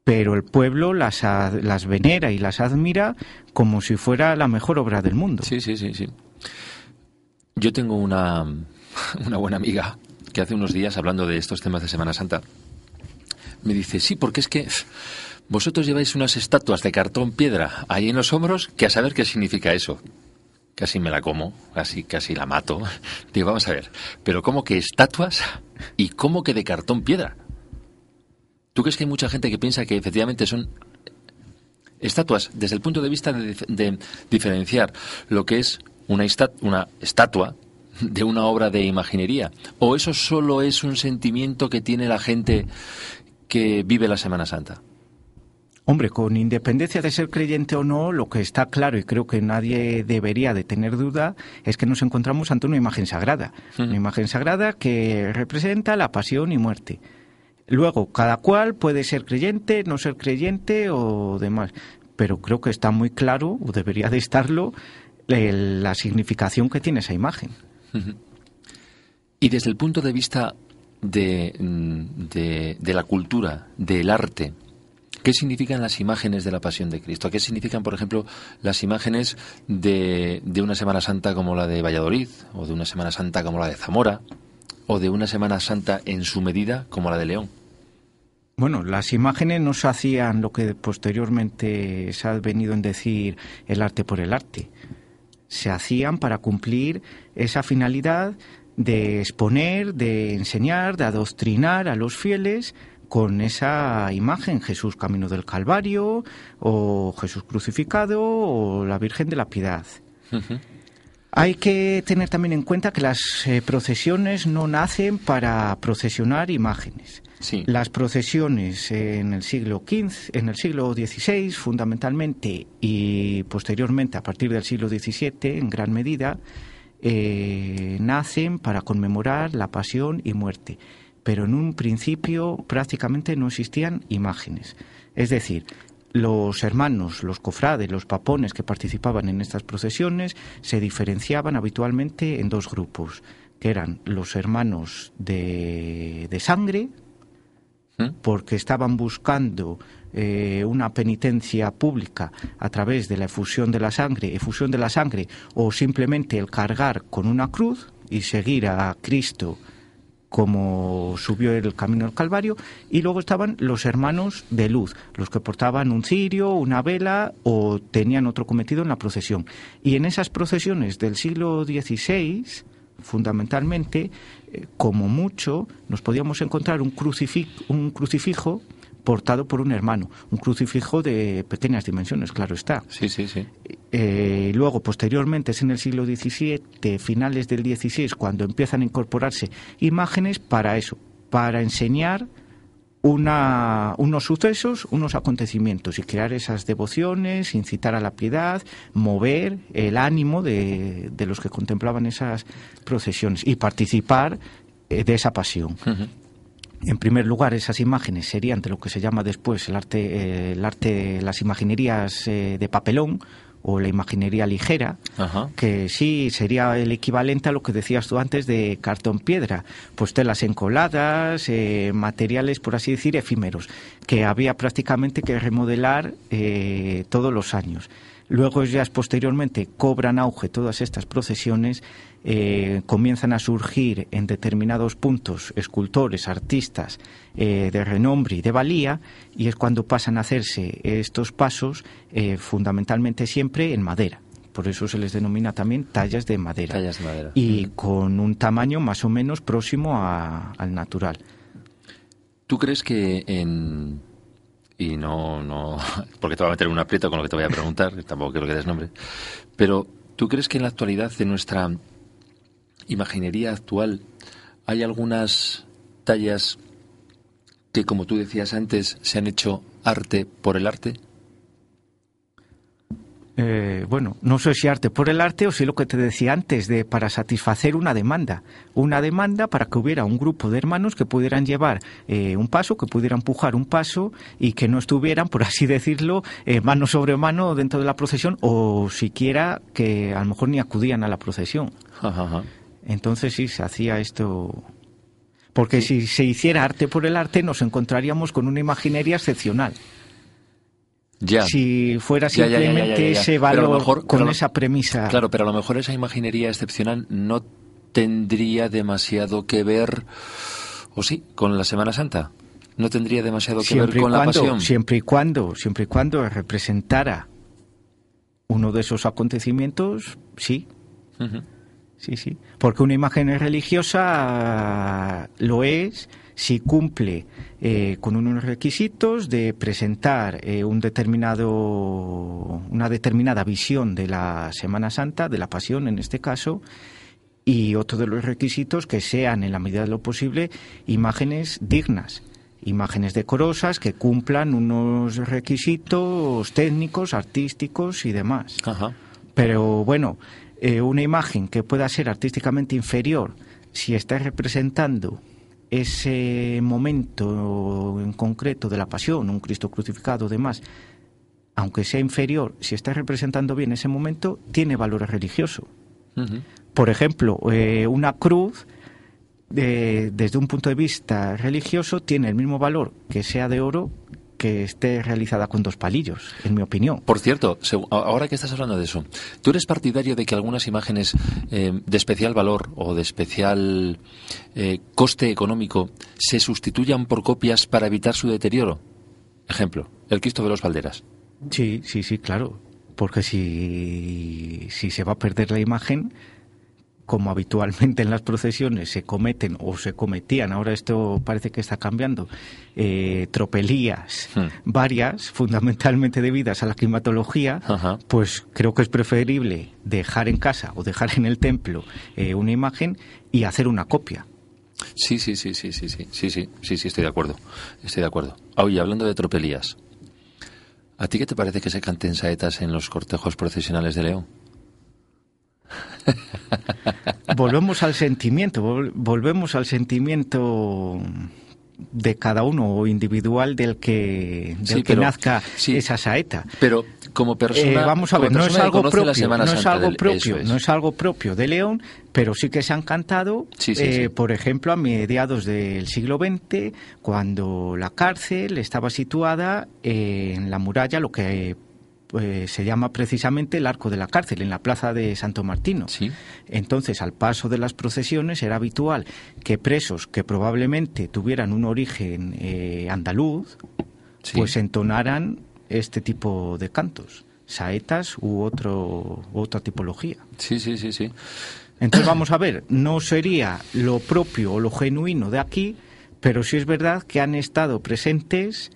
pero el pueblo las, las venera y las admira como si fuera la mejor obra del mundo. Sí, sí, sí, sí. Yo tengo una, una buena amiga que hace unos días, hablando de estos temas de Semana Santa, me dice, sí, porque es que vosotros lleváis unas estatuas de cartón piedra ahí en los hombros, que a saber qué significa eso. Casi me la como, casi, casi la mato. Digo, vamos a ver, pero ¿cómo que estatuas y cómo que de cartón piedra? ¿Tú crees que hay mucha gente que piensa que efectivamente son estatuas desde el punto de vista de, diferenciar lo que es una, una estatua de una obra de imaginería? ¿O eso solo es un sentimiento que tiene la gente que vive la Semana Santa? Hombre, con independencia de ser creyente o no, lo que está claro y creo que nadie debería de tener duda es que nos encontramos ante una imagen sagrada. Una imagen sagrada que representa la pasión y muerte. Luego, cada cual puede ser creyente, no ser creyente o demás, pero creo que está muy claro, o debería de estarlo, la significación que tiene esa imagen. Y desde el punto de vista de, de, la cultura, del arte, ¿Qué significan las imágenes de la pasión de Cristo? ¿Qué significan, por ejemplo, las imágenes de una Semana Santa como la de Valladolid, o de una Semana Santa como la de Zamora, o de una Semana Santa en su medida como la de León? Bueno, las imágenes no se hacían lo que posteriormente se ha venido en decir el arte por el arte. Se hacían para cumplir esa finalidad de exponer, de enseñar, de adoctrinar a los fieles con esa imagen, Jesús camino del Calvario, o Jesús crucificado, o la Virgen de la Piedad. Hay que tener también en cuenta que las eh, procesiones no nacen para procesionar imágenes. Las procesiones en el siglo XV, en el siglo XVI, fundamentalmente, y posteriormente a partir del siglo XVII, en gran medida, eh, nacen para conmemorar la pasión y muerte, pero en un principio prácticamente no existían imágenes. Es decir, los hermanos, los cofrades, los papones que participaban en estas procesiones se diferenciaban habitualmente en dos grupos, que eran los hermanos de, de sangre, ¿Mm? porque estaban buscando eh, una penitencia pública a través de la efusión de la sangre, efusión de la sangre, o simplemente el cargar con una cruz y seguir a Cristo como subió el camino del Calvario, y luego estaban los hermanos de luz, los que portaban un cirio, una vela o tenían otro cometido en la procesión. Y en esas procesiones del siglo XVI, fundamentalmente, eh, como mucho, nos podíamos encontrar un, un crucifijo portado por un hermano, un crucifijo de pequeñas dimensiones, claro está. Sí, sí, sí. Eh, luego, posteriormente, es en el siglo XVII, finales del XVI, cuando empiezan a incorporarse imágenes para eso, para enseñar una, unos sucesos, unos acontecimientos y crear esas devociones, incitar a la piedad, mover el ánimo de, de los que contemplaban esas procesiones y participar eh, de esa pasión. En primer lugar, esas imágenes serían de lo que se llama después el arte, eh, el arte las imaginerías eh, de papelón o la imaginería ligera, que sí sería el equivalente a lo que decías tú antes de cartón piedra, pues telas encoladas, eh, materiales, por así decir, efímeros, que había prácticamente que remodelar todos los años. Luego ya posteriormente cobran auge todas estas procesiones, eh, comienzan a surgir en determinados puntos escultores, artistas eh, de renombre y de valía, y es cuando pasan a hacerse estos pasos eh, fundamentalmente siempre en madera. Por eso se les denomina también tallas de madera. Tallas de madera. Y con un tamaño más o menos próximo al natural. ¿Tú crees que en y no, no, porque te voy a meter en un aprieto con lo que te voy a preguntar, tampoco quiero que des nombre, pero ¿tú crees que en la actualidad de nuestra imaginería actual hay algunas tallas que, como tú decías antes, se han hecho arte por el arte? Eh, bueno, no sé si arte por el arte o si lo que te decía antes, de para satisfacer una demanda. Una demanda para que hubiera un grupo de hermanos que pudieran llevar eh, un paso, que pudieran empujar un paso y que no estuvieran, por así decirlo, eh, mano sobre mano dentro de la procesión o siquiera que a lo mejor ni acudían a la procesión. Entonces sí, se hacía esto. Porque si se hiciera arte por el arte, nos encontraríamos con una imaginería excepcional. Si fuera simplemente ese valor con esa premisa. Claro, pero a lo mejor esa imaginería excepcional no tendría demasiado que ver, o sí, con la Semana Santa. No tendría demasiado que ver con la pasión. Siempre y cuando, siempre y cuando representara uno de esos acontecimientos, sí. Sí, sí. Porque una imagen religiosa lo es si cumple eh, con unos requisitos de presentar eh, un determinado, una determinada visión de la Semana Santa, de la Pasión en este caso, y otro de los requisitos que sean, en la medida de lo posible, imágenes dignas, imágenes decorosas que cumplan unos requisitos técnicos, artísticos y demás. Pero bueno, eh, una imagen que pueda ser artísticamente inferior, si está representando ese momento en concreto de la pasión, un Cristo crucificado, demás, aunque sea inferior, si está representando bien ese momento, tiene valor religioso. Por ejemplo, eh, una cruz, desde un punto de vista religioso, tiene el mismo valor que sea de oro que esté realizada con dos palillos, en mi opinión. Por cierto, ahora que estás hablando de eso, ¿tú eres partidario de que algunas imágenes eh, de especial valor o de especial eh, coste económico se sustituyan por copias para evitar su deterioro? Ejemplo, el Cristo de los Valderas. Sí, sí, sí, claro. Porque si, si se va a perder la imagen, como habitualmente en las procesiones se cometen o se cometían, ahora esto parece que está cambiando, eh, tropelías hmm. varias, fundamentalmente debidas a la climatología, pues creo que es preferible dejar en casa o dejar en el templo eh, una imagen y hacer una copia. Sí, sí, sí, sí, sí, sí, sí, sí, sí, sí, estoy de acuerdo, estoy de acuerdo. Oye, hablando de tropelías, ¿a ti qué te parece que se canten saetas en los cortejos procesionales de León? volvemos al sentimiento, volvemos al sentimiento de cada uno o individual del que del que nazca esa saeta. Pero como persona, eh, vamos a ver, no es algo propio, no es algo propio, no es algo propio de León, pero sí que se han cantado, eh, por ejemplo, a mediados del siglo XX, cuando la cárcel estaba situada en la muralla, lo que pues, se llama precisamente el arco de la cárcel, en la plaza de Santo Martino. Entonces, al paso de las procesiones era habitual que presos que probablemente tuvieran un origen eh, andaluz, pues entonaran este tipo de cantos, saetas u otro, otra tipología. Sí, sí, sí, sí. Entonces, vamos a ver, no sería lo propio o lo genuino de aquí, pero sí es verdad que han estado presentes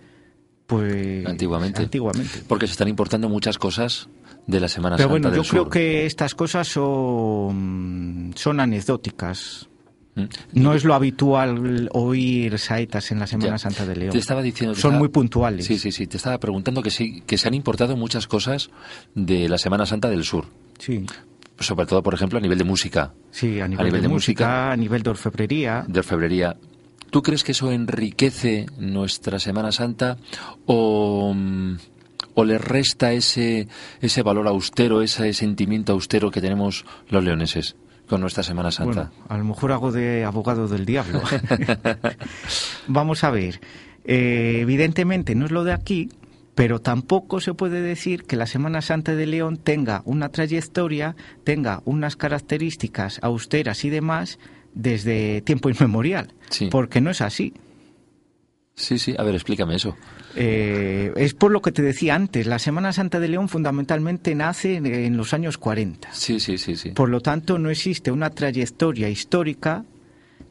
pues antiguamente. antiguamente. Porque se están importando muchas cosas de la Semana Pero Santa bueno, yo creo que estas cosas son, son anecdóticas. ¿Mm? No es lo habitual oír saetas en la Semana Santa de León. Te estaba diciendo Son muy puntuales. Sí, sí, sí. Te estaba preguntando que sí, que se han importado muchas cosas de la Semana Santa del Sur. Sí. Sobre todo, por ejemplo, a nivel de música. Sí, a nivel, de, música, a nivel de orfebrería. De orfebrería. ¿Tú crees que eso enriquece nuestra Semana Santa o, o le resta ese, ese valor austero, ese sentimiento austero que tenemos los leoneses? con nuestra Semana Santa? Bueno, a lo mejor hago de abogado del diablo. Vamos a ver. Eh, evidentemente no es lo de aquí, pero tampoco se puede decir que la Semana Santa de León tenga una trayectoria, tenga unas características austeras y demás desde tiempo inmemorial, porque no es así. Sí, sí, a ver, explícame eso. Eh, es por lo que te decía antes, la Semana Santa de León fundamentalmente nace en los años 40. Sí, sí, sí, sí. Por lo tanto, no existe una trayectoria histórica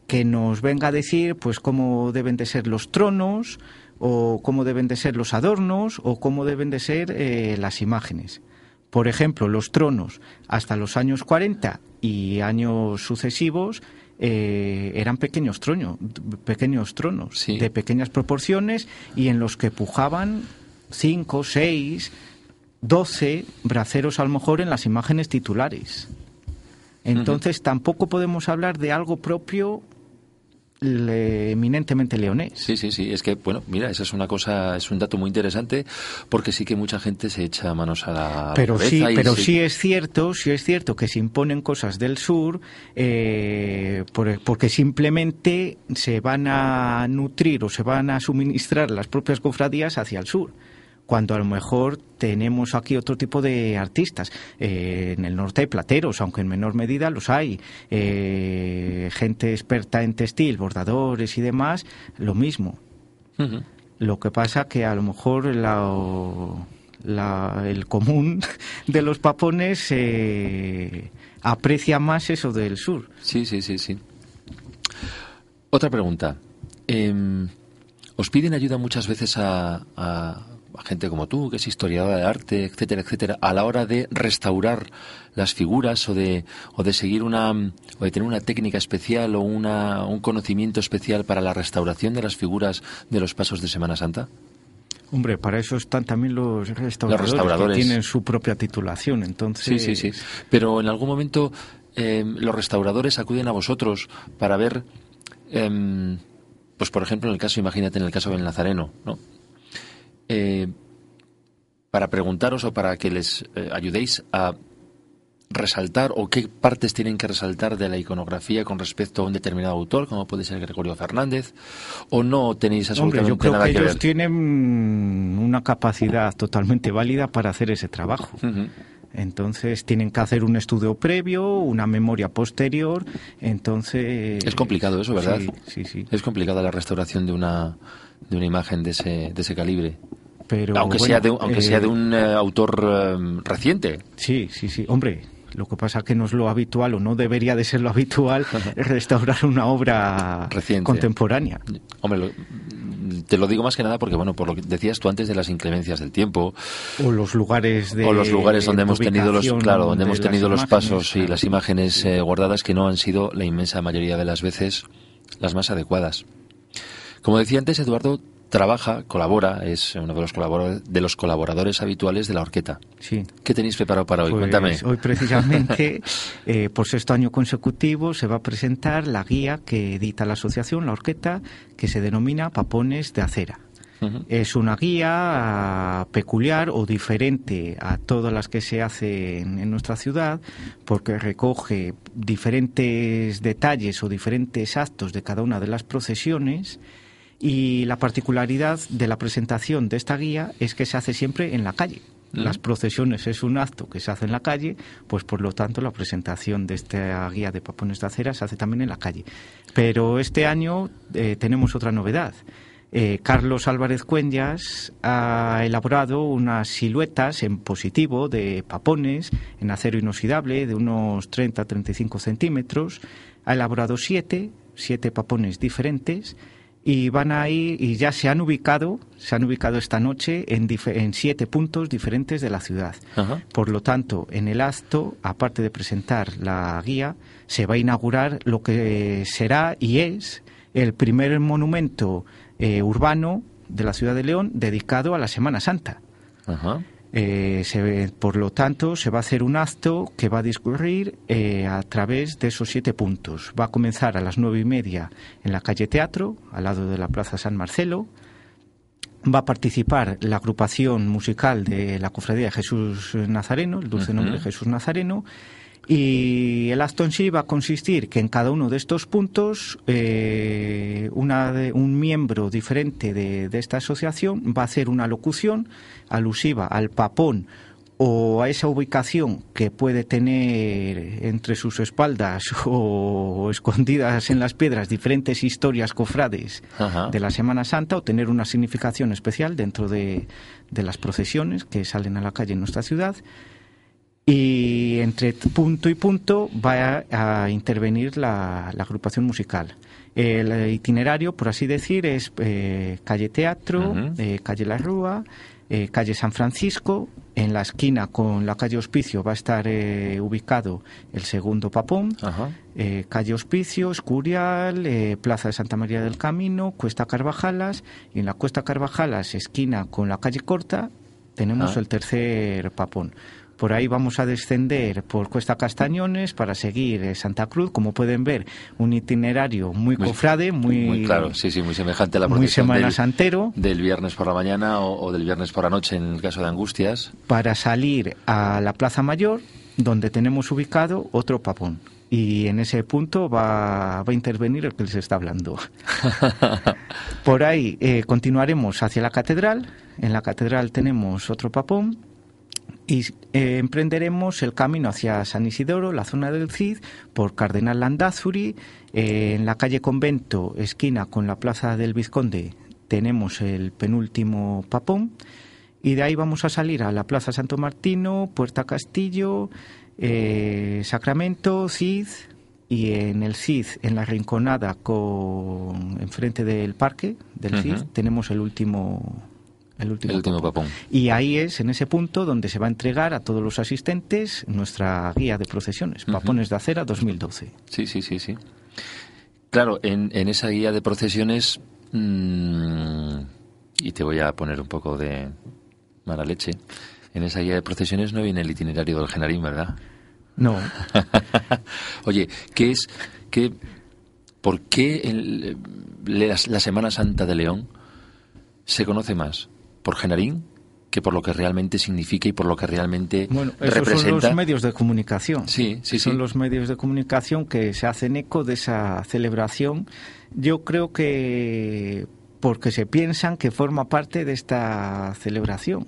que nos venga a decir pues cómo deben de ser los tronos o cómo deben de ser los adornos o cómo deben de ser eh, las imágenes. Por ejemplo, los tronos hasta los años 40 y años sucesivos eh, eran pequeños, tronos, pequeños tronos de pequeñas proporciones y en los que pujaban cinco, seis, doce braceros a lo mejor en las imágenes titulares. Entonces tampoco podemos hablar de algo propio eminentemente leonés. Sí, sí, sí. Es que, bueno, mira, esa es una cosa, es un dato muy interesante porque sí que mucha gente se echa manos a la Pero sí, pero sí es cierto, sí es cierto que se imponen cosas del sur eh, porque simplemente se van a nutrir o se van a suministrar las propias cofradías hacia el sur cuando a lo mejor tenemos aquí otro tipo de artistas. Eh, en el norte hay plateros, aunque en menor medida los hay. Eh, gente experta en textil, bordadores y demás, lo mismo. Lo que pasa que a lo mejor el común de los papones eh, aprecia más eso del sur. Sí, sí, sí, sí. Otra pregunta. Em, ¿Os piden ayuda muchas veces a gente como tú, que es historiadora de arte, etcétera, etcétera, a la hora de restaurar las figuras o de, o de seguir una, o de tener una técnica especial o una, un conocimiento especial para la restauración de las figuras de los pasos de Semana Santa? Hombre, para eso están también los restauradores, que tienen su propia titulación, entonces... Sí, sí, sí. Pero en algún momento eh, los restauradores acuden a vosotros para ver... Em, pues por ejemplo en el caso, imagínate en el caso del Nazareno, ¿no? Eh, para preguntaros o para que les eh, ayudéis a, resaltar o qué partes tienen que resaltar de la iconografía con respecto a un determinado autor, como puede ser Gregorio Fernández, o no tenéis absolutamente Hombre, yo creo nada que, que, ellos ver? tienen una capacidad totalmente válida para hacer ese trabajo. Entonces tienen que hacer un estudio previo, una memoria posterior. Entonces Es complicado eso, ¿verdad? Sí, sí, sí. Es complicada la restauración de una de una imagen de ese de ese calibre, Pero aunque bueno, sea de un- aunque eh, sea de un eh, autor eh, reciente. Sí, sí, sí. Hombre, lo que pasa que no es lo habitual o no debería de ser lo habitual es restaurar una obra Reciente. contemporánea. Hombre, lo- te lo digo más que nada porque bueno, por lo que decías tú antes de las inclemencias del tiempo, O los lugares de o los lugares donde hemos tenido los claro donde de hemos tenido los imágenes, pasos y las imágenes eh, guardadas que no han sido la inmensa mayoría de las veces las más adecuadas como decía antes Eduardo trabaja colabora es uno de los colabora- de los colaboradores habituales de la horqueta Sí. qué tenéis preparado para hoy Pues cuéntame Hoy precisamente, eh, por sexto año consecutivo, se va a presentar la guía que edita la asociación, la Orqueta, que se denomina Papones de Acera. Es una guía ah, peculiar o diferente a todas las que se hacen en nuestra ciudad porque recoge diferentes detalles o diferentes actos de cada una de las procesiones y la particularidad de la presentación de esta guía es que se hace siempre en la calle. Las procesiones es un acto que se hace en la calle, pues por lo tanto la presentación de esta guía de papones de acera se hace también en la calle. Pero este año eh, tenemos otra novedad. Eh, Carlos Álvarez Cuenjas ha elaborado unas siluetas en positivo de papones en acero inoxidable de unos 30-35 centímetros. Ha elaborado siete, siete papones diferentes y van a ir y ya se han ubicado, se han ubicado esta noche en, siete puntos diferentes de la ciudad. Ajá. Por lo tanto, en el acto, aparte de presentar la guía, se va a inaugurar lo que será y es el primer monumento eh, urbano de la ciudad de León dedicado a la Semana Santa. Ajá. Eh, se- por lo tanto, se va a hacer un acto que va a discurrir eh, a través de esos siete puntos. Va a comenzar a las nueve y media en la calle Teatro, al lado de la Plaza San Marcelo. Va a participar la agrupación musical de la Cofradía de Jesús Nazareno, el dulce nombre de Jesús Nazareno. Y el acto en sí va a consistir que en cada uno de estos puntos eh, una de- un miembro diferente de, de esta asociación va a hacer una locución alusiva al papón o a esa ubicación que puede tener entre sus espaldas o escondidas en las piedras diferentes historias cofrades Ajá. de la Semana Santa o tener una significación especial dentro de, de las procesiones que salen a la calle en nuestra ciudad. Y entre punto y punto va a, a intervenir la, la agrupación musical. El itinerario, por así decir, es eh, calle Teatro, eh, calle La Rúa, eh, calle San Francisco. En la esquina con la calle Hospicio va a estar eh, ubicado el segundo papón. Calle Hospicio, Escurial, Plaza de Santa María del Camino, Cuesta Carvajalas. Y en la Cuesta Carvajalas, esquina con la calle Corta, tenemos Ah. el tercer papón. Por ahí vamos a descender por Cuesta Castañones para seguir eh, Santa Cruz. Como pueden ver, un itinerario muy, Muy- cofrade, muy, Muy claro, sí, sí, muy semejante a la muy Semana del, Santero. del viernes por la mañana o, o del viernes por la noche en el caso de Angustias. para salir a la Plaza Mayor, donde tenemos ubicado otro papón. Y en ese punto va, va a intervenir el que les está hablando. Por ahí eh, continuaremos hacia la catedral. En la catedral tenemos otro papón. Y eh, emprenderemos el camino hacia San Isidoro, la zona del Cid, por Cardenal Landázuri. Eh, en la calle Convento, esquina con la Plaza del Vizconde, tenemos el penúltimo papón. Y de ahí vamos a salir a la Plaza Santo Martino, Puerta Castillo, eh, Sacramento, Cid. Y en el Cid, en la rinconada con enfrente del parque del Cid, tenemos el último el último, El último papón. papón. Y ahí es, en ese punto, donde se va a entregar a todos los asistentes nuestra guía de procesiones. Papones de Acera 2012. Sí, sí, sí, sí. Claro, en, en esa guía de procesiones, mm, y te voy a poner un poco de mala leche, en esa guía de procesiones no viene el itinerario del Genarín, ¿verdad? No, Oye, ¿qué es, qué, por qué el- la, la Semana Santa de León se conoce más por Genarín que por lo que realmente significa y por lo que realmente bueno, esos representa. son los medios de comunicación. Sí, sí, son sí. los medios de comunicación que se hacen eco de esa celebración. Yo creo que porque se piensan que forma parte de esta celebración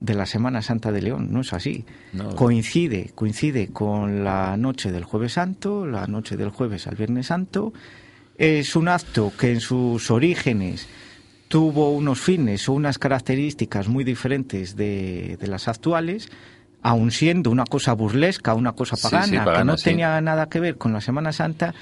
de la Semana Santa de León, no es así. No. Coincide, coincide con la noche del Jueves Santo, la noche del jueves al Viernes Santo. Es un acto que en sus orígenes tuvo unos fines o unas características muy diferentes de, de las actuales, aun siendo una cosa burlesca, una cosa pagana, sí, que pagana, no sí. tenía nada que ver con la Semana Santa,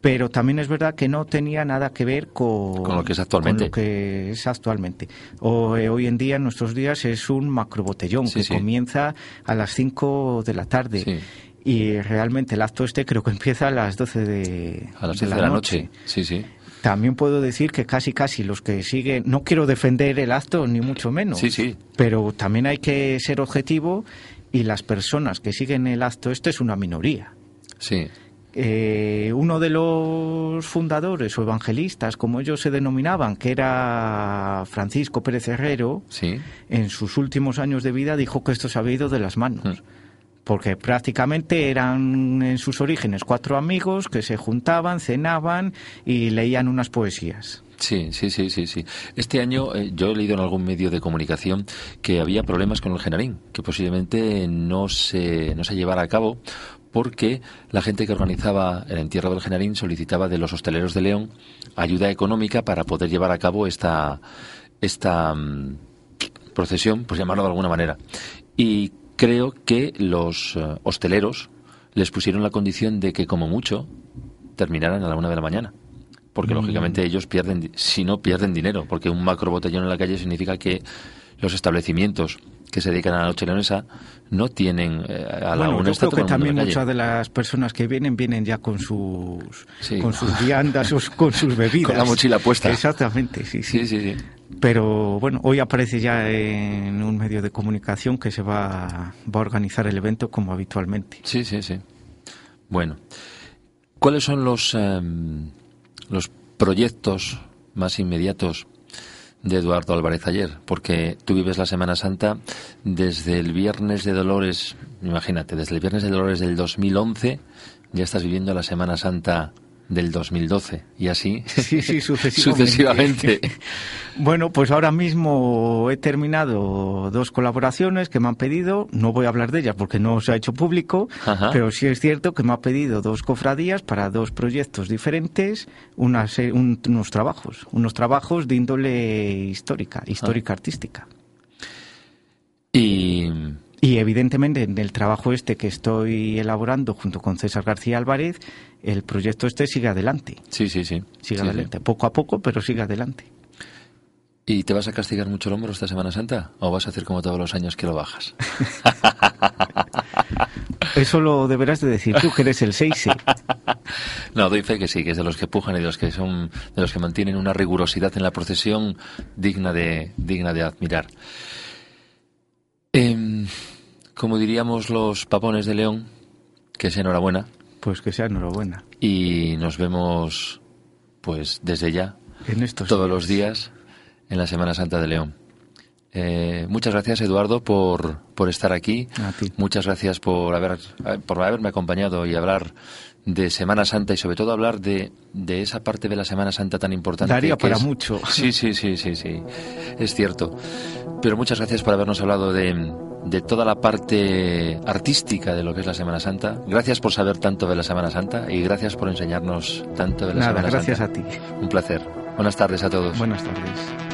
pero también es verdad que no tenía nada que ver con, Con lo que es actualmente. con lo que es actualmente. O, eh, hoy en día, en nuestros días, es un macrobotellón que comienza a las 5 de la tarde. Y realmente el acto este creo que empieza a las 12 de, A las de 10 de la noche. Sí, sí. También puedo decir que casi casi los que siguen, no quiero defender el acto ni mucho menos, Sí, sí. pero también hay que ser objetivo y las personas que siguen el acto este es una minoría. Sí. Eh, uno de los fundadores o evangelistas, como ellos se denominaban, que era Francisco Pérez Herrero, Sí. en sus últimos años de vida dijo que esto se había ido de las manos. Mm. Porque prácticamente eran en sus orígenes cuatro amigos que se juntaban, cenaban y leían unas poesías. Sí, sí, sí, sí, sí. Este año eh, yo he leído en algún medio de comunicación que había problemas con el Genarín, que posiblemente no se, no se llevara a cabo porque la gente que organizaba el entierro del Genarín solicitaba de los hosteleros de León ayuda económica para poder llevar a cabo esta, esta mm, procesión, por llamarlo de alguna manera. Y creo que los eh, hosteleros les pusieron la condición de que como mucho terminaran a la una de la mañana. Porque lógicamente ellos pierden, si no pierden dinero, porque un macro botellón en la calle significa que los establecimientos que se dedican a la noche leonesa no tienen eh, a la bueno, una yo creo que también muchas de las personas que vienen vienen ya con sus Sí. con sus viandas o con sus bebidas. Con la mochila puesta. Exactamente. Sí, sí, sí. Pero bueno, hoy aparece ya en un medio de comunicación que se va, a organizar el evento como habitualmente. Sí, sí, sí. Bueno, ¿cuáles son los, em, los proyectos más inmediatos de Eduardo Álvarez ayer? Porque tú vives la Semana Santa desde el Viernes de Dolores, imagínate, desde el Viernes de Dolores del 2011 ya estás viviendo la Semana Santa del 2012 y así Sí, sí, sucesivamente. sucesivamente. Bueno, pues ahora mismo he terminado dos colaboraciones que me han pedido. No voy a hablar de ellas porque no se ha hecho público, Ajá. pero sí es cierto que me ha pedido dos cofradías para dos proyectos diferentes, una un- unos trabajos, unos trabajos de índole histórica, histórica artística. Y Y evidentemente en el trabajo este que estoy elaborando junto con César García Álvarez, el proyecto este sigue adelante. sí, sí, sí. Sí, adelante, poco a poco, pero sigue adelante. ¿Y te vas a castigar mucho el hombro esta Semana Santa o vas a hacer como todos los años que lo bajas? Eso lo deberás de decir tú, que eres el 6 No, doy fe que sí, que es de los que pujan y de los que son, de los que mantienen una rigurosidad en la procesión digna de, digna de admirar. Em, como diríamos los papones de León, que sea enhorabuena Pues que sea enhorabuena. y nos vemos, pues desde ya, En estos todos los días en la Semana Santa de León. Eh, muchas gracias, Eduardo, por, por estar aquí. A ti. Muchas gracias por, haber, por haberme acompañado y hablar de Semana Santa y sobre todo hablar de, de esa parte de la Semana Santa tan importante. Daría para es- mucho. Sí, sí, sí, sí, sí. Es cierto. Pero muchas gracias por habernos hablado de, de toda la parte artística de lo que es la Semana Santa. Gracias por saber tanto de la Semana Santa y gracias por enseñarnos tanto de la Nada, Semana gracias Santa. a ti. Un placer. Buenas tardes a todos. Buenas tardes.